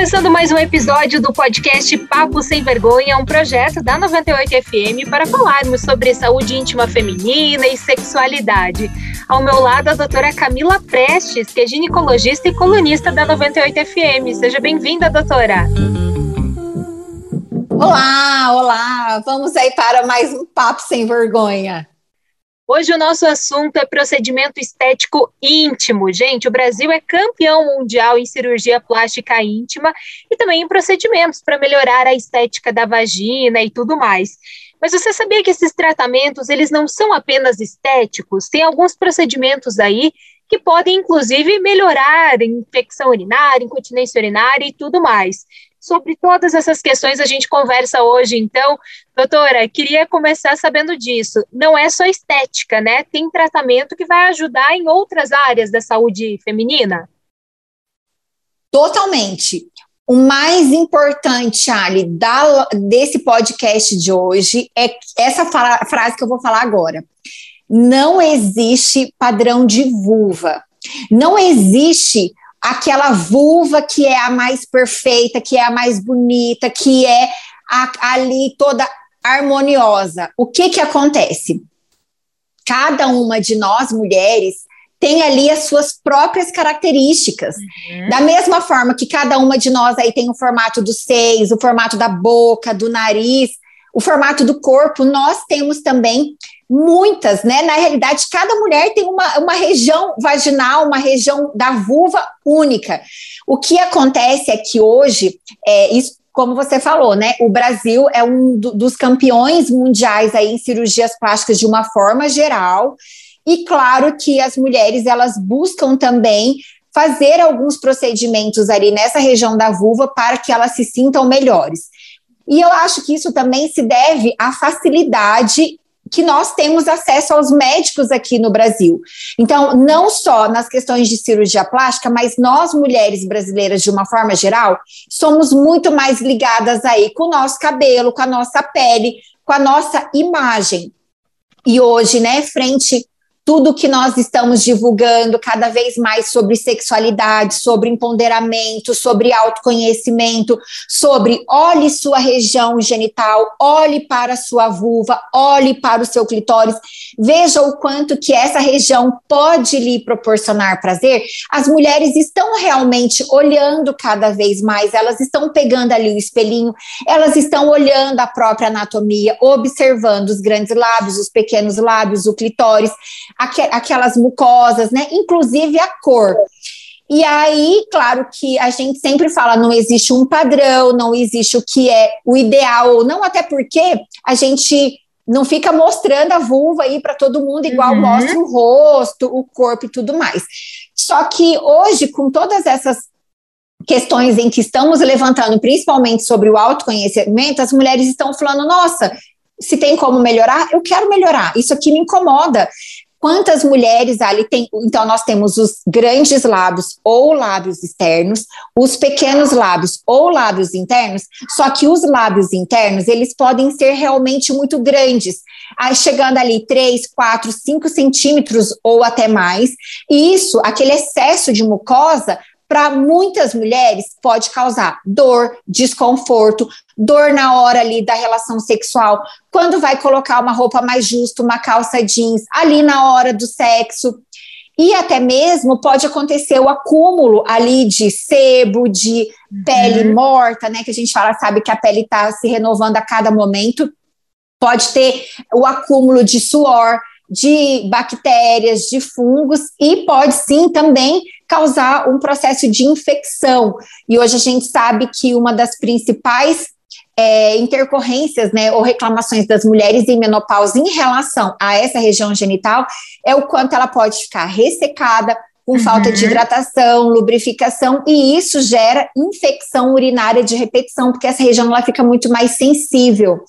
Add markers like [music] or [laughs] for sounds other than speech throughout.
começando mais um episódio do podcast Papo Sem Vergonha, um projeto da 98 FM para falarmos sobre saúde íntima feminina e sexualidade. Ao meu lado, a doutora Camila Prestes, que é ginecologista e colunista da 98 FM. Seja bem-vinda, doutora. Olá, olá! Vamos aí para mais um Papo Sem Vergonha. Hoje o nosso assunto é procedimento estético íntimo. Gente, o Brasil é campeão mundial em cirurgia plástica íntima e também em procedimentos para melhorar a estética da vagina e tudo mais. Mas você sabia que esses tratamentos, eles não são apenas estéticos? Tem alguns procedimentos aí que podem, inclusive, melhorar infecção urinária, incontinência urinária e tudo mais. Sobre todas essas questões a gente conversa hoje, então, doutora, queria começar sabendo disso. Não é só estética, né? Tem tratamento que vai ajudar em outras áreas da saúde feminina? Totalmente. O mais importante, Ali, da, desse podcast de hoje é essa frase que eu vou falar agora. Não existe padrão de vulva. Não existe aquela vulva que é a mais perfeita, que é a mais bonita, que é a, ali toda harmoniosa. O que que acontece? Cada uma de nós mulheres tem ali as suas próprias características. Uhum. Da mesma forma que cada uma de nós aí tem o formato dos seios, o formato da boca, do nariz, o formato do corpo, nós temos também muitas, né? Na realidade, cada mulher tem uma, uma região vaginal, uma região da vulva única. O que acontece é que hoje, é, isso, como você falou, né? O Brasil é um do, dos campeões mundiais aí em cirurgias plásticas de uma forma geral. E claro que as mulheres elas buscam também fazer alguns procedimentos ali nessa região da vulva para que elas se sintam melhores. E eu acho que isso também se deve à facilidade que nós temos acesso aos médicos aqui no Brasil. Então, não só nas questões de cirurgia plástica, mas nós mulheres brasileiras, de uma forma geral, somos muito mais ligadas aí com o nosso cabelo, com a nossa pele, com a nossa imagem. E hoje, né, frente tudo que nós estamos divulgando cada vez mais sobre sexualidade, sobre empoderamento, sobre autoconhecimento, sobre olhe sua região genital, olhe para sua vulva, olhe para o seu clitóris, veja o quanto que essa região pode lhe proporcionar prazer. As mulheres estão realmente olhando cada vez mais, elas estão pegando ali o espelhinho, elas estão olhando a própria anatomia, observando os grandes lábios, os pequenos lábios, o clitóris aquelas mucosas, né? Inclusive a cor. E aí, claro que a gente sempre fala, não existe um padrão, não existe o que é o ideal ou não, até porque a gente não fica mostrando a vulva aí para todo mundo igual uhum. mostra o rosto, o corpo e tudo mais. Só que hoje, com todas essas questões em que estamos levantando, principalmente sobre o autoconhecimento, as mulheres estão falando: nossa, se tem como melhorar, eu quero melhorar. Isso aqui me incomoda. Quantas mulheres ali tem? Então, nós temos os grandes lábios ou lábios externos, os pequenos lábios ou lábios internos, só que os lábios internos, eles podem ser realmente muito grandes, aí chegando ali 3, 4, 5 centímetros ou até mais, e isso, aquele excesso de mucosa, para muitas mulheres pode causar dor, desconforto, dor na hora ali da relação sexual, quando vai colocar uma roupa mais justa, uma calça jeans, ali na hora do sexo. E até mesmo pode acontecer o acúmulo ali de sebo, de uhum. pele morta, né? Que a gente fala, sabe, que a pele está se renovando a cada momento. Pode ter o acúmulo de suor, de bactérias, de fungos, e pode sim também causar um processo de infecção. E hoje a gente sabe que uma das principais é, intercorrências, né, ou reclamações das mulheres em menopausa em relação a essa região genital é o quanto ela pode ficar ressecada, com uhum. falta de hidratação, lubrificação, e isso gera infecção urinária de repetição, porque essa região ela fica muito mais sensível.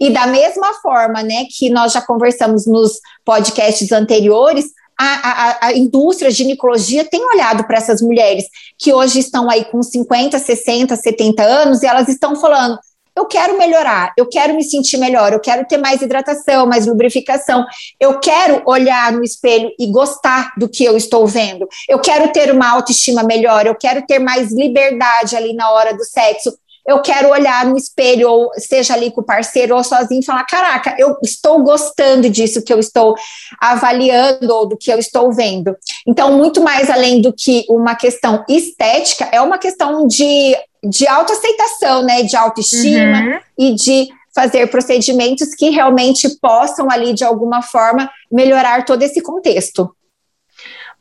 E da mesma forma, né, que nós já conversamos nos podcasts anteriores, a, a, a, indústria de ginecologia tem olhado para essas mulheres que hoje estão aí com 50, 60, 70 anos e elas estão falando: eu quero melhorar, eu quero me sentir melhor, eu quero ter mais hidratação, mais lubrificação, eu quero olhar no espelho e gostar do que eu estou vendo, eu quero ter uma autoestima melhor, eu quero ter mais liberdade ali na hora do sexo, eu quero olhar no espelho, ou seja ali com o parceiro ou sozinho, e falar: caraca, eu estou gostando disso que eu estou avaliando ou do que eu estou vendo. Então, muito mais além do que uma questão estética, é uma questão de, de autoaceitação, né? De autoestima uhum. e de fazer procedimentos que realmente possam ali, de alguma forma, melhorar todo esse contexto.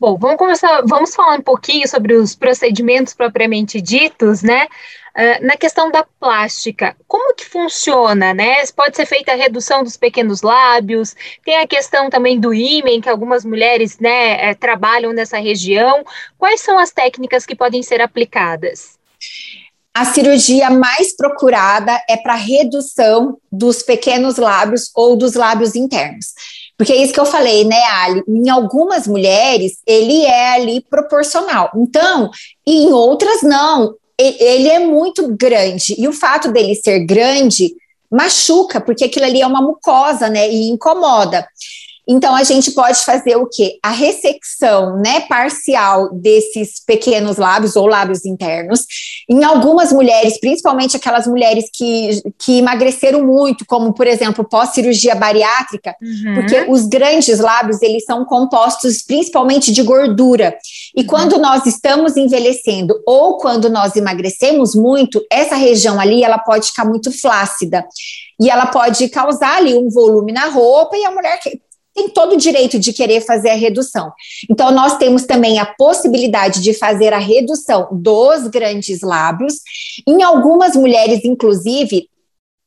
Bom, vamos começar, vamos falar um pouquinho sobre os procedimentos propriamente ditos, né? Uh, na questão da plástica, como que funciona, né? Pode ser feita a redução dos pequenos lábios, tem a questão também do ímen, que algumas mulheres, né, é, trabalham nessa região. Quais são as técnicas que podem ser aplicadas? A cirurgia mais procurada é para redução dos pequenos lábios ou dos lábios internos. Porque é isso que eu falei, né, Ali? Em algumas mulheres, ele é ali proporcional. Então, em outras, não. Ele é muito grande. E o fato dele ser grande machuca, porque aquilo ali é uma mucosa, né? E incomoda. Então, a gente pode fazer o quê? A ressecção né, parcial desses pequenos lábios ou lábios internos. Em algumas mulheres, principalmente aquelas mulheres que, que emagreceram muito, como, por exemplo, pós-cirurgia bariátrica, uhum. porque os grandes lábios, eles são compostos principalmente de gordura. E uhum. quando nós estamos envelhecendo ou quando nós emagrecemos muito, essa região ali, ela pode ficar muito flácida. E ela pode causar ali um volume na roupa e a mulher tem todo o direito de querer fazer a redução. Então, nós temos também a possibilidade de fazer a redução dos grandes lábios. Em algumas mulheres, inclusive,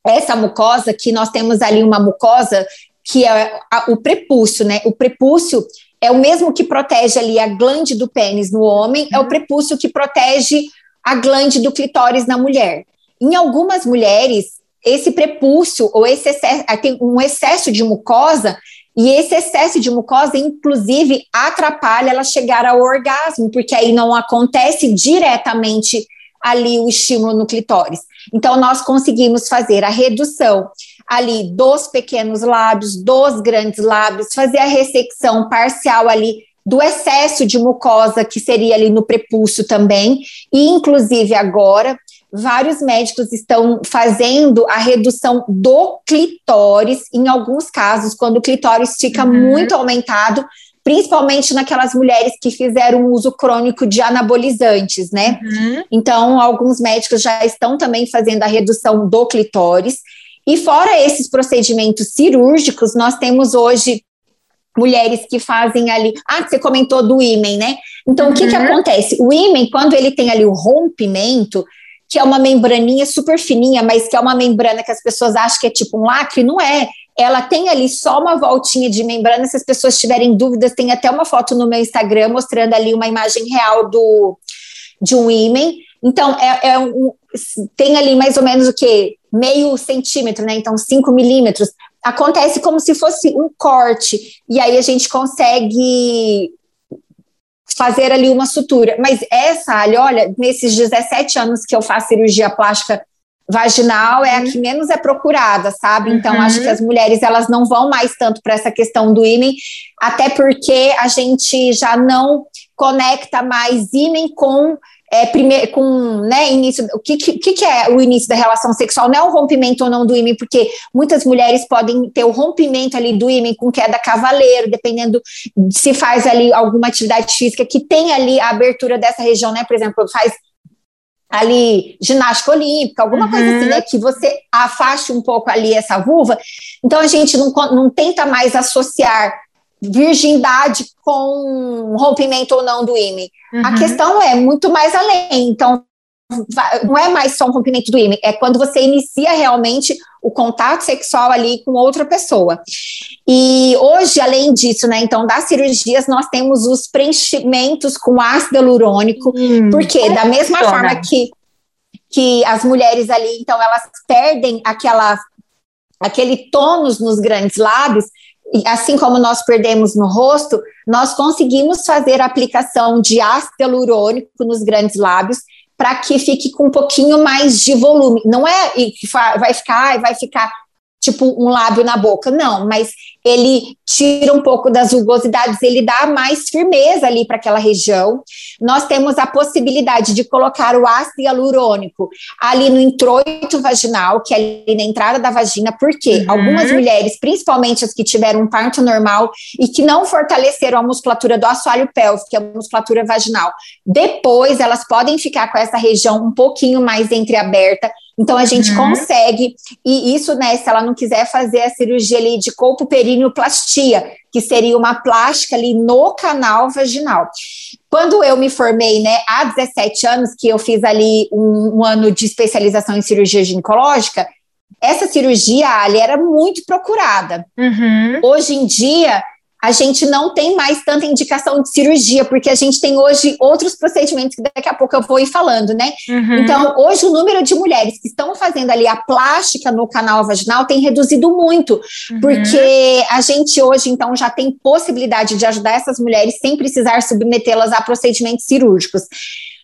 essa mucosa, que nós temos ali uma mucosa que é o prepúcio, né? O prepúcio é o mesmo que protege ali a glande do pênis no homem, é o prepúcio que protege a glande do clitóris na mulher. Em algumas mulheres, esse prepúcio ou esse excesso, tem um excesso de mucosa e esse excesso de mucosa, inclusive, atrapalha ela chegar ao orgasmo, porque aí não acontece diretamente ali o estímulo no clitóris. Então, nós conseguimos fazer a redução ali dos pequenos lábios, dos grandes lábios, fazer a ressecção parcial ali do excesso de mucosa que seria ali no prepúcio também, e inclusive agora vários médicos estão fazendo a redução do clitóris, em alguns casos, quando o clitóris fica uhum. muito aumentado, principalmente naquelas mulheres que fizeram uso crônico de anabolizantes, né? Uhum. Então, alguns médicos já estão também fazendo a redução do clitóris. E fora esses procedimentos cirúrgicos, nós temos hoje mulheres que fazem ali. Ah, você comentou do ímen, né? Então, uhum. o que, que uhum. acontece? O ímen, quando ele tem ali o rompimento, que é uma membraninha super fininha, mas que é uma membrana que as pessoas acham que é tipo um lacre, não é. Ela tem ali só uma voltinha de membrana. Se as pessoas tiverem dúvidas, tem até uma foto no meu Instagram mostrando ali uma imagem real do de um ímen. Então, é, é um, tem ali mais ou menos o que? Meio centímetro, né? Então, 5 milímetros. Acontece como se fosse um corte. E aí a gente consegue fazer ali uma sutura. Mas essa, ali, olha, nesses 17 anos que eu faço cirurgia plástica vaginal é a que menos é procurada, sabe? Então uhum. acho que as mulheres elas não vão mais tanto para essa questão do ímen, até porque a gente já não conecta mais ímen com é, primeiro, com né, início, o que, que, que é o início da relação sexual? Não é o rompimento ou não do ímã, porque muitas mulheres podem ter o rompimento ali do ímã com queda cavaleiro, dependendo se faz ali alguma atividade física que tem ali a abertura dessa região, né? Por exemplo, faz ali ginástica olímpica, alguma uhum. coisa assim, né? Que você afaste um pouco ali essa vulva. Então a gente não, não tenta mais associar virgindade com rompimento ou não do ímã. Uhum. A questão é muito mais além. Então, não é mais só um rompimento do ímã, é quando você inicia realmente o contato sexual ali com outra pessoa. E hoje, além disso, né, então, das cirurgias, nós temos os preenchimentos com ácido hialurônico, hum, porque da mesma forma que, que as mulheres ali, então, elas perdem aquela, aquele tônus nos grandes lábios, assim como nós perdemos no rosto, nós conseguimos fazer a aplicação de ácido hialurônico nos grandes lábios para que fique com um pouquinho mais de volume. Não é e vai ficar, vai ficar tipo um lábio na boca, não, mas ele tira um pouco das rugosidades, ele dá mais firmeza ali para aquela região. Nós temos a possibilidade de colocar o ácido hialurônico ali no introito vaginal, que é ali na entrada da vagina, porque uhum. algumas mulheres, principalmente as que tiveram um parto normal e que não fortaleceram a musculatura do assoalho pélvico, que é a musculatura vaginal, depois elas podem ficar com essa região um pouquinho mais entreaberta, então a gente uhum. consegue, e isso, né, se ela não quiser fazer a cirurgia ali de corpo perineoplastia, que seria uma plástica ali no canal vaginal. Quando eu me formei, né, há 17 anos, que eu fiz ali um, um ano de especialização em cirurgia ginecológica, essa cirurgia, Ali, era muito procurada. Uhum. Hoje em dia, a gente não tem mais tanta indicação de cirurgia, porque a gente tem hoje outros procedimentos que daqui a pouco eu vou ir falando, né? Uhum. Então, hoje o número de mulheres que estão fazendo ali a plástica no canal vaginal tem reduzido muito, uhum. porque a gente hoje, então, já tem possibilidade de ajudar essas mulheres sem precisar submetê-las a procedimentos cirúrgicos.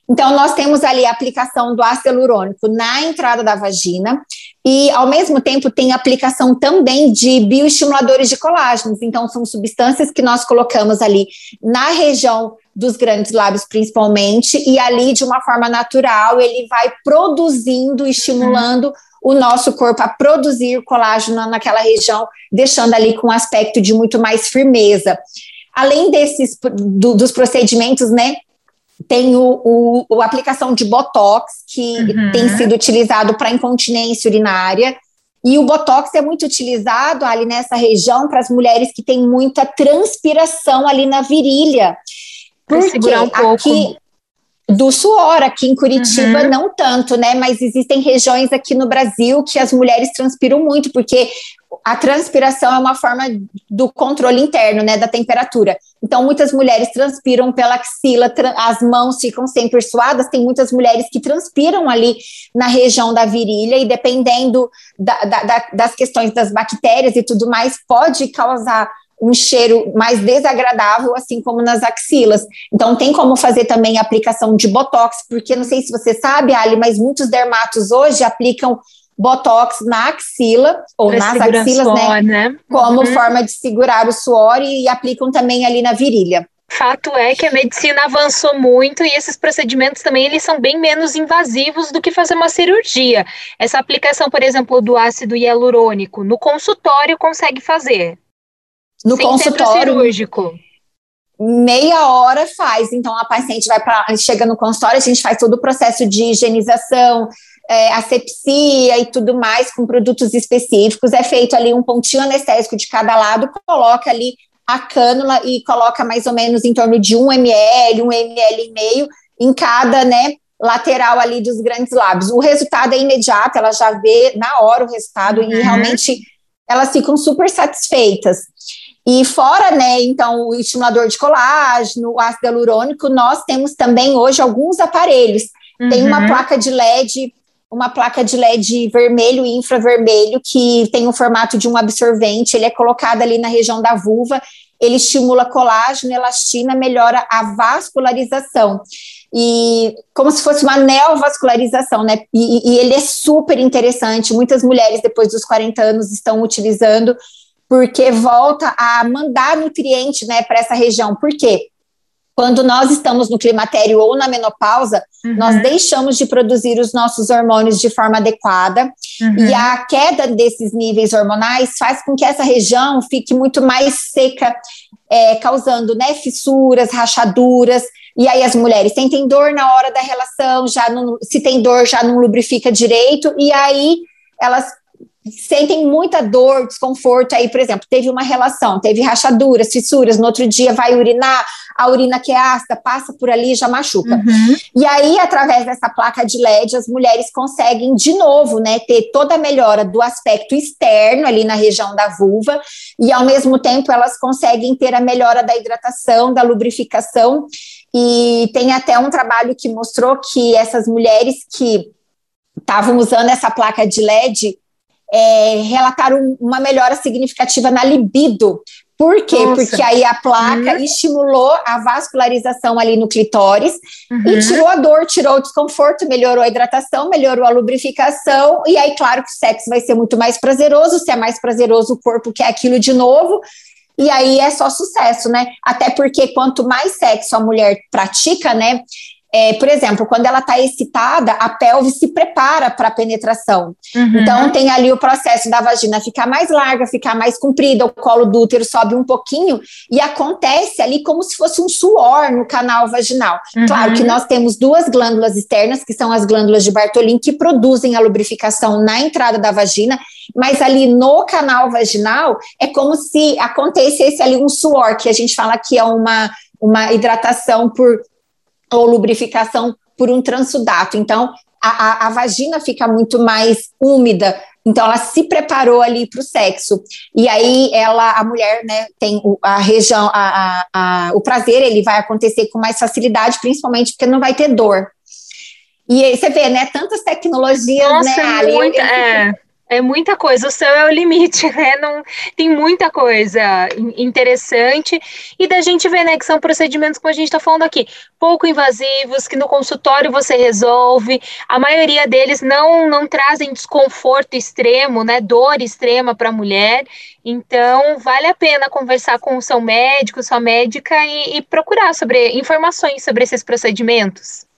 Então, nós temos ali a aplicação do ácido hialurônico na entrada da vagina e, ao mesmo tempo, tem aplicação também de bioestimuladores de colágenos. Então, são substâncias que nós colocamos ali na região dos grandes lábios, principalmente, e ali, de uma forma natural, ele vai produzindo, estimulando uhum. o nosso corpo a produzir colágeno naquela região, deixando ali com um aspecto de muito mais firmeza. Além desses do, dos procedimentos, né, tem o, o, a aplicação de Botox, que uhum. tem sido utilizado para incontinência urinária. E o Botox é muito utilizado ali nessa região para as mulheres que têm muita transpiração ali na virilha. Porque um aqui do suor, aqui em Curitiba uhum. não tanto, né? Mas existem regiões aqui no Brasil que as mulheres transpiram muito, porque a transpiração é uma forma do controle interno, né, da temperatura. Então, muitas mulheres transpiram pela axila, as mãos ficam sempre suadas. Tem muitas mulheres que transpiram ali na região da virilha, e dependendo da, da, das questões das bactérias e tudo mais, pode causar um cheiro mais desagradável, assim como nas axilas. Então, tem como fazer também a aplicação de botox, porque não sei se você sabe, Ali, mas muitos dermatos hoje aplicam botox na axila, ou nas axilas, suor, né? né? Como uhum. forma de segurar o suor e, e aplicam também ali na virilha. Fato é que a medicina avançou muito e esses procedimentos também eles são bem menos invasivos do que fazer uma cirurgia. Essa aplicação, por exemplo, do ácido hialurônico no consultório consegue fazer. No consultório cirúrgico. Meia hora faz, então a paciente vai para, chega no consultório, a gente faz todo o processo de higienização, é, asepsia e tudo mais com produtos específicos. É feito ali um pontinho anestésico de cada lado, coloca ali a cânula e coloca mais ou menos em torno de um ml, um ml e meio em cada, né, lateral ali dos grandes lábios. O resultado é imediato, ela já vê na hora o resultado uhum. e realmente elas ficam super satisfeitas. E fora, né, então, o estimulador de colágeno, o ácido hialurônico, nós temos também hoje alguns aparelhos. Uhum. Tem uma uhum. placa de LED uma placa de LED vermelho e infravermelho que tem o formato de um absorvente, ele é colocado ali na região da vulva, ele estimula colágeno, elastina, melhora a vascularização. E como se fosse uma neovascularização, né? E, e ele é super interessante. Muitas mulheres, depois dos 40 anos, estão utilizando, porque volta a mandar nutriente né, para essa região. Por quê? Quando nós estamos no climatério ou na menopausa, uhum. nós deixamos de produzir os nossos hormônios de forma adequada uhum. e a queda desses níveis hormonais faz com que essa região fique muito mais seca, é, causando né, fissuras, rachaduras. E aí as mulheres sentem dor na hora da relação, já não, se tem dor já não lubrifica direito e aí elas sentem muita dor, desconforto aí, por exemplo, teve uma relação, teve rachaduras, fissuras, no outro dia vai urinar, a urina que é ácida, passa por ali já machuca. Uhum. E aí, através dessa placa de LED, as mulheres conseguem de novo, né, ter toda a melhora do aspecto externo ali na região da vulva e ao mesmo tempo elas conseguem ter a melhora da hidratação, da lubrificação e tem até um trabalho que mostrou que essas mulheres que estavam usando essa placa de LED é, relataram uma melhora significativa na libido, Por quê? Nossa. Porque aí a placa uhum. estimulou a vascularização ali no clitóris uhum. e tirou a dor, tirou o desconforto, melhorou a hidratação, melhorou a lubrificação. E aí, claro que o sexo vai ser muito mais prazeroso. Se é mais prazeroso, o corpo quer aquilo de novo. E aí é só sucesso, né? Até porque quanto mais sexo a mulher pratica, né? É, por exemplo, quando ela está excitada, a pelve se prepara para a penetração. Uhum. Então, tem ali o processo da vagina ficar mais larga, ficar mais comprida, o colo do útero sobe um pouquinho e acontece ali como se fosse um suor no canal vaginal. Uhum. Claro que nós temos duas glândulas externas, que são as glândulas de Bartolin, que produzem a lubrificação na entrada da vagina, mas ali no canal vaginal é como se acontecesse ali um suor, que a gente fala que é uma uma hidratação por ou lubrificação por um transudato. Então, a, a, a vagina fica muito mais úmida, então ela se preparou ali para o sexo. E aí ela, a mulher, né, tem o, a região, a, a, o prazer, ele vai acontecer com mais facilidade, principalmente porque não vai ter dor. E aí você vê, né, tantas tecnologias, Nossa, né, ali. Muita, eu, eu, é. É muita coisa, o céu é o limite, [laughs] né? Não, tem muita coisa interessante. E da gente ver, né, que são procedimentos, como a gente está falando aqui, pouco invasivos, que no consultório você resolve. A maioria deles não, não trazem desconforto extremo, né? Dor extrema para a mulher. Então, vale a pena conversar com o seu médico, sua médica e, e procurar sobre informações sobre esses procedimentos.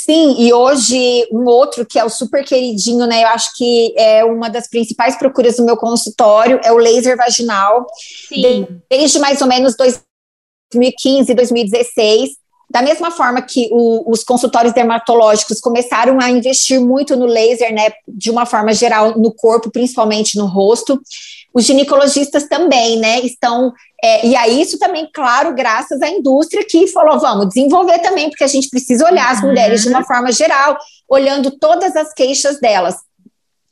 Sim, e hoje um outro que é o super queridinho, né? Eu acho que é uma das principais procuras do meu consultório, é o laser vaginal. Sim. Desde mais ou menos 2015, 2016. Da mesma forma que o, os consultórios dermatológicos começaram a investir muito no laser, né, de uma forma geral no corpo, principalmente no rosto, os ginecologistas também, né, estão é, e aí, isso também, claro, graças à indústria que falou: vamos desenvolver também, porque a gente precisa olhar as mulheres de uma uhum. forma geral, olhando todas as queixas delas.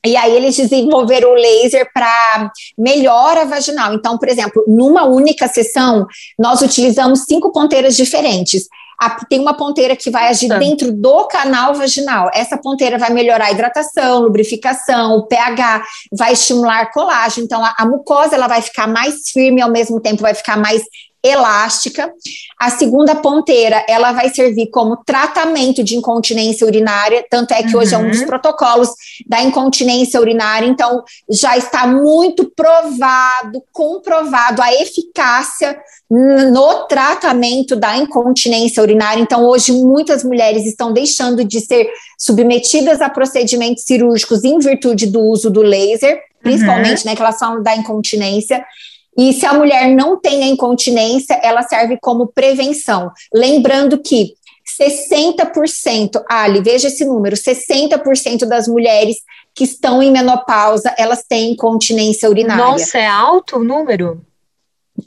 E aí eles desenvolveram o laser para melhora vaginal. Então, por exemplo, numa única sessão, nós utilizamos cinco ponteiras diferentes. A, tem uma ponteira que vai agir Sim. dentro do canal vaginal. Essa ponteira vai melhorar a hidratação, lubrificação, o pH, vai estimular colágeno. Então, a, a mucosa ela vai ficar mais firme, ao mesmo tempo vai ficar mais elástica. A segunda ponteira, ela vai servir como tratamento de incontinência urinária, tanto é que uhum. hoje é um dos uhum. protocolos da incontinência urinária, então já está muito provado, comprovado a eficácia no tratamento da incontinência urinária. Então, hoje, muitas mulheres estão deixando de ser submetidas a procedimentos cirúrgicos em virtude do uso do laser, principalmente, uhum. né, que elas falam da incontinência. E se a mulher não tem a incontinência, ela serve como prevenção. Lembrando que 60%, Ali, veja esse número, 60% das mulheres que estão em menopausa, elas têm incontinência urinária. Nossa, é alto o número?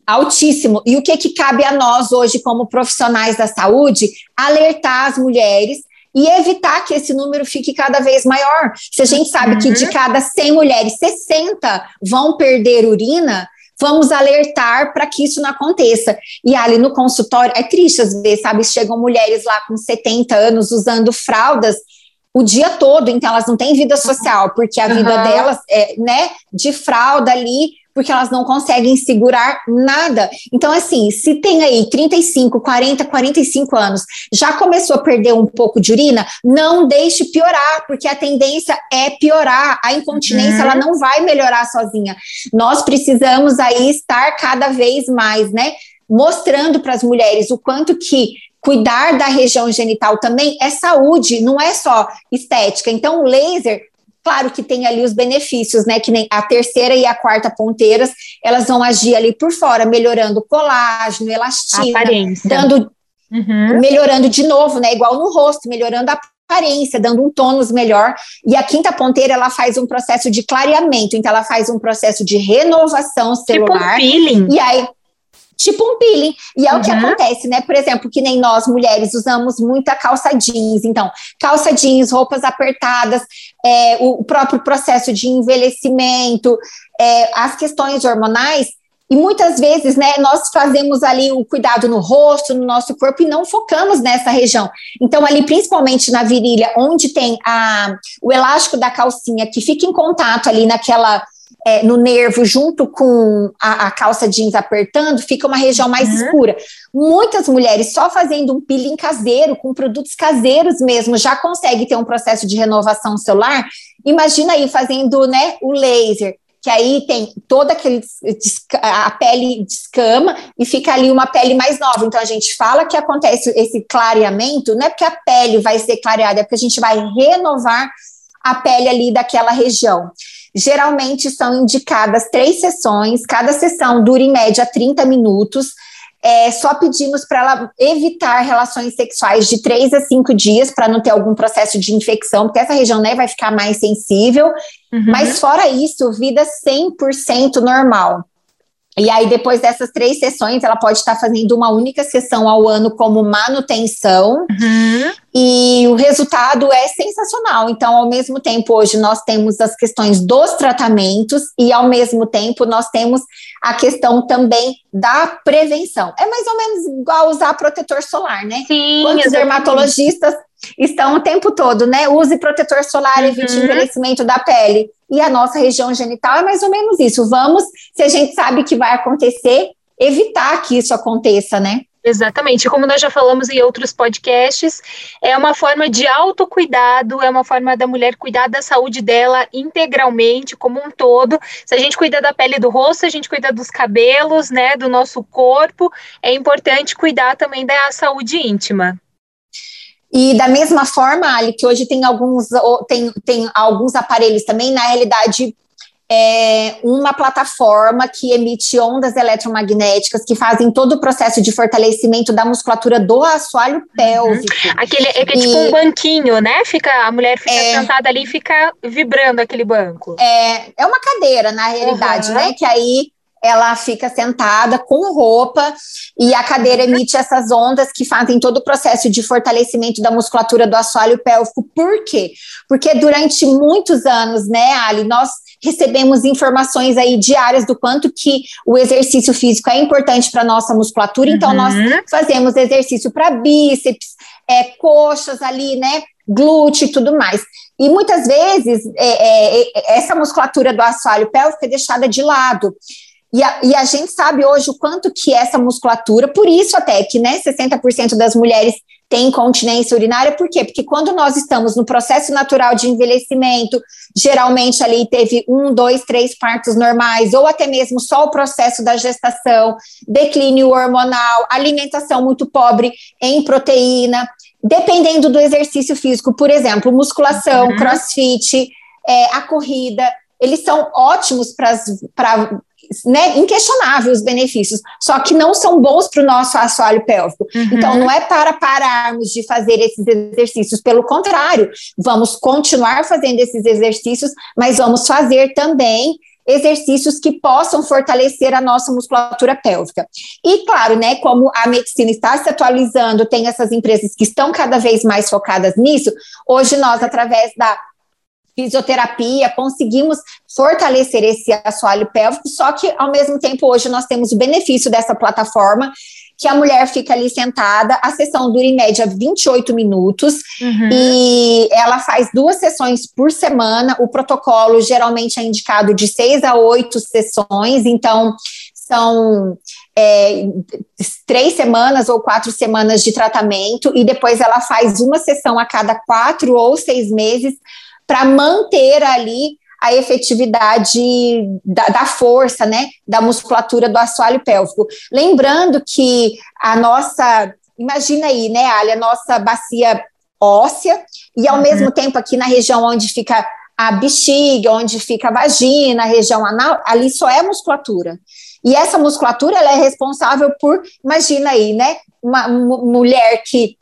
Altíssimo. E o que, que cabe a nós hoje, como profissionais da saúde? Alertar as mulheres e evitar que esse número fique cada vez maior. Se a gente sabe uhum. que de uhum. cada 100 mulheres, 60 vão perder urina, vamos alertar para que isso não aconteça. E ali no consultório, é triste às vezes, sabe? Chegam mulheres lá com 70 anos usando fraldas o dia todo, então elas não têm vida social, porque a uhum. vida delas é, né, de fralda ali, porque elas não conseguem segurar nada. Então, assim, se tem aí 35, 40, 45 anos, já começou a perder um pouco de urina, não deixe piorar, porque a tendência é piorar. A incontinência, uhum. ela não vai melhorar sozinha. Nós precisamos aí estar cada vez mais, né? Mostrando para as mulheres o quanto que cuidar da região genital também é saúde, não é só estética. Então, o laser Claro que tem ali os benefícios, né? Que nem a terceira e a quarta ponteiras, elas vão agir ali por fora, melhorando colágeno, elastina, dando, uhum. melhorando de novo, né? Igual no rosto, melhorando a aparência, dando um tônus melhor. E a quinta ponteira, ela faz um processo de clareamento, então ela faz um processo de renovação celular. Tipo um peeling. E aí, tipo um peeling. E é uhum. o que uhum. acontece, né? Por exemplo, que nem nós mulheres usamos muita calça jeans. Então, calça jeans, roupas apertadas, é, o próprio processo de envelhecimento, é, as questões hormonais. E muitas vezes, né, nós fazemos ali o cuidado no rosto, no nosso corpo e não focamos nessa região. Então, ali, principalmente na virilha, onde tem a, o elástico da calcinha que fica em contato ali naquela é, no nervo, junto com a, a, calça jeans apertando, fica uma região mais uhum. escura. Muitas mulheres só fazendo um peeling caseiro, com produtos caseiros mesmo, já consegue ter um processo de renovação celular. Imagina aí fazendo né, o laser que aí tem toda aquele a pele descama e fica ali uma pele mais nova. Então a gente fala que acontece esse clareamento, não é porque a pele vai ser clareada, é porque a gente vai renovar a pele ali daquela região. Geralmente são indicadas três sessões, cada sessão dura em média 30 minutos. É, só pedimos para ela evitar relações sexuais de três a cinco dias para não ter algum processo de infecção, porque essa região né, vai ficar mais sensível. Uhum. Mas fora isso, vida 100% normal. E aí, depois dessas três sessões, ela pode estar fazendo uma única sessão ao ano como manutenção. Uhum. E o resultado é sensacional. Então, ao mesmo tempo, hoje nós temos as questões dos tratamentos e, ao mesmo tempo, nós temos a questão também da prevenção. É mais ou menos igual usar protetor solar, né? Sim, Quantos dermatologistas estão o tempo todo, né? Use protetor solar, uhum. evite envelhecimento da pele. E a nossa região genital é mais ou menos isso. Vamos, se a gente sabe que vai acontecer, evitar que isso aconteça, né? Exatamente, como nós já falamos em outros podcasts, é uma forma de autocuidado, é uma forma da mulher cuidar da saúde dela integralmente, como um todo. Se a gente cuida da pele do rosto, a gente cuida dos cabelos, né, do nosso corpo, é importante cuidar também da saúde íntima. E da mesma forma, Ali, que hoje tem alguns, tem, tem alguns aparelhos também, na realidade, é uma plataforma que emite ondas eletromagnéticas que fazem todo o processo de fortalecimento da musculatura do assoalho uhum. pélvico. Uhum. Aquele é, que é tipo um banquinho, né? Fica a mulher fica é, sentada ali e fica vibrando aquele banco. É, é uma cadeira na realidade, uhum. né? Que aí ela fica sentada com roupa e a cadeira emite essas ondas que fazem todo o processo de fortalecimento da musculatura do assoalho pélvico. Por quê? Porque durante muitos anos, né, Ali, nós recebemos informações aí diárias do quanto que o exercício físico é importante para nossa musculatura, então uhum. nós fazemos exercício para bíceps, é, coxas ali, né, glúteo e tudo mais. E muitas vezes é, é, essa musculatura do assoalho pélvico é deixada de lado. E a, e a, gente sabe hoje o quanto que essa musculatura, por isso até que né, 60% das mulheres têm incontinência urinária, por quê? Porque quando nós estamos no processo natural de envelhecimento, geralmente ali teve um, dois, três partos normais, ou até mesmo só o processo da gestação, declínio hormonal, alimentação muito pobre em proteína, dependendo do exercício físico, por exemplo, musculação, uhum. crossfit, é, a corrida, eles são ótimos para né, inquestionável os benefícios, só que não são bons para o nosso assoalho pélvico. Uhum. Então, não é para pararmos de fazer esses exercícios, pelo contrário, vamos continuar fazendo esses exercícios, mas vamos fazer também exercícios que possam fortalecer a nossa musculatura pélvica. E claro, né, como a medicina está se atualizando, tem essas empresas que estão cada vez mais focadas nisso, hoje nós através da fisioterapia, conseguimos fortalecer esse assoalho pélvico, só que ao mesmo tempo hoje nós temos o benefício dessa plataforma que a mulher fica ali sentada, a sessão dura em média 28 minutos uhum. e ela faz duas sessões por semana. O protocolo geralmente é indicado de seis a oito sessões, então são é, três semanas ou quatro semanas de tratamento, e depois ela faz uma sessão a cada quatro ou seis meses para manter ali a efetividade da, da, força, né, da musculatura do assoalho pélvico. Lembrando que a nossa, imagina aí, né, Ali, a nossa bacia óssea, e ao uhum. mesmo tempo aqui na região onde fica a bexiga, onde fica a vagina, a região anal, ali só é musculatura. E essa musculatura, ela é responsável por, imagina aí, né, uma mulher que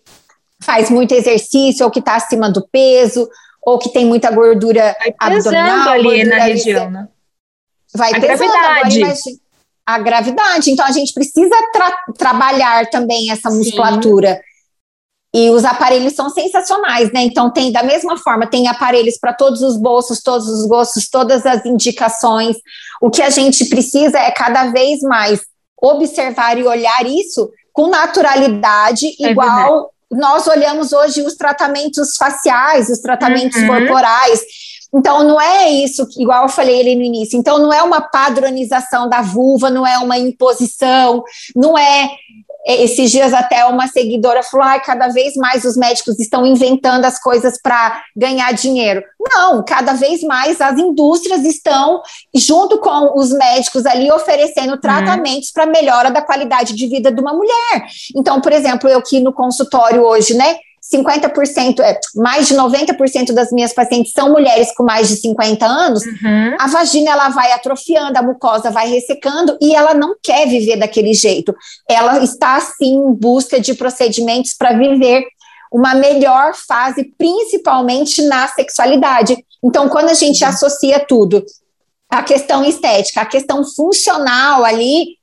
faz muito exercício ou que está acima do peso, ou que tem muita gordura abdominal. ali na região, né? Vai a pesando. Gravidade. Agora, a gravidade. Então, a gente precisa tra trabalhar também essa musculatura. Sim. E os aparelhos são sensacionais, né? Então, tem da mesma forma, tem aparelhos para todos os bolsos, todos os gostos, todas as indicações. O que a gente precisa é cada vez mais observar e olhar isso com naturalidade, é igual verdade nós olhamos hoje os tratamentos faciais, os tratamentos uhum. corporais. Então, não é isso, que, igual eu falei ali no início. Então, não é uma padronização da vulva, não é uma imposição, não é esses dias até uma seguidora falou: ah, cada vez mais os médicos estão inventando as coisas para ganhar dinheiro. Não, cada vez mais as indústrias estão, junto com os médicos ali, oferecendo uhum. tratamentos para melhora da qualidade de vida de uma mulher. Então, por exemplo, eu aqui no consultório hoje, né? 50%, é, mais de 90% das minhas pacientes são mulheres com mais de 50 anos, uhum. a vagina ela vai atrofiando, a mucosa vai ressecando e ela não quer viver daquele jeito. Ela está sim em busca de procedimentos para viver uma melhor fase, principalmente na sexualidade. Então, quando a gente uhum. associa tudo, a questão estética, a questão funcional ali,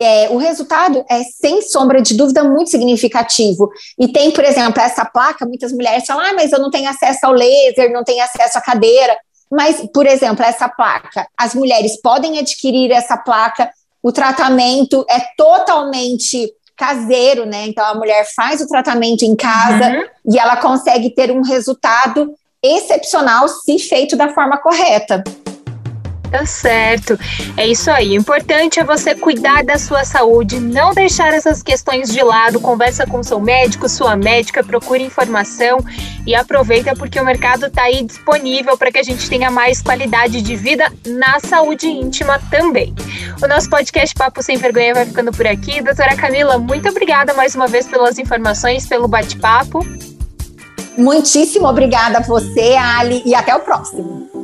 é, o resultado é, sem sombra de dúvida, muito significativo. E tem, por exemplo, essa placa, muitas mulheres falam, ah, mas eu não tenho acesso ao laser, não tenho acesso à cadeira. Mas, por exemplo, essa placa, as mulheres podem adquirir essa placa, o tratamento é totalmente caseiro, né? Então a mulher faz o tratamento em casa uhum. e ela consegue ter um resultado excepcional se feito da forma correta. Tá certo. É isso aí. O importante é você cuidar da sua saúde, não deixar essas questões de lado. Conversa com seu médico, sua médica, procure informação e aproveita porque o mercado está aí disponível para que a gente tenha mais qualidade de vida na saúde íntima também. O nosso podcast Papo Sem Vergonha vai ficando por aqui. Doutora Camila, muito obrigada mais uma vez pelas informações, pelo bate-papo. Muitíssimo obrigada a você, Ali, e até o próximo.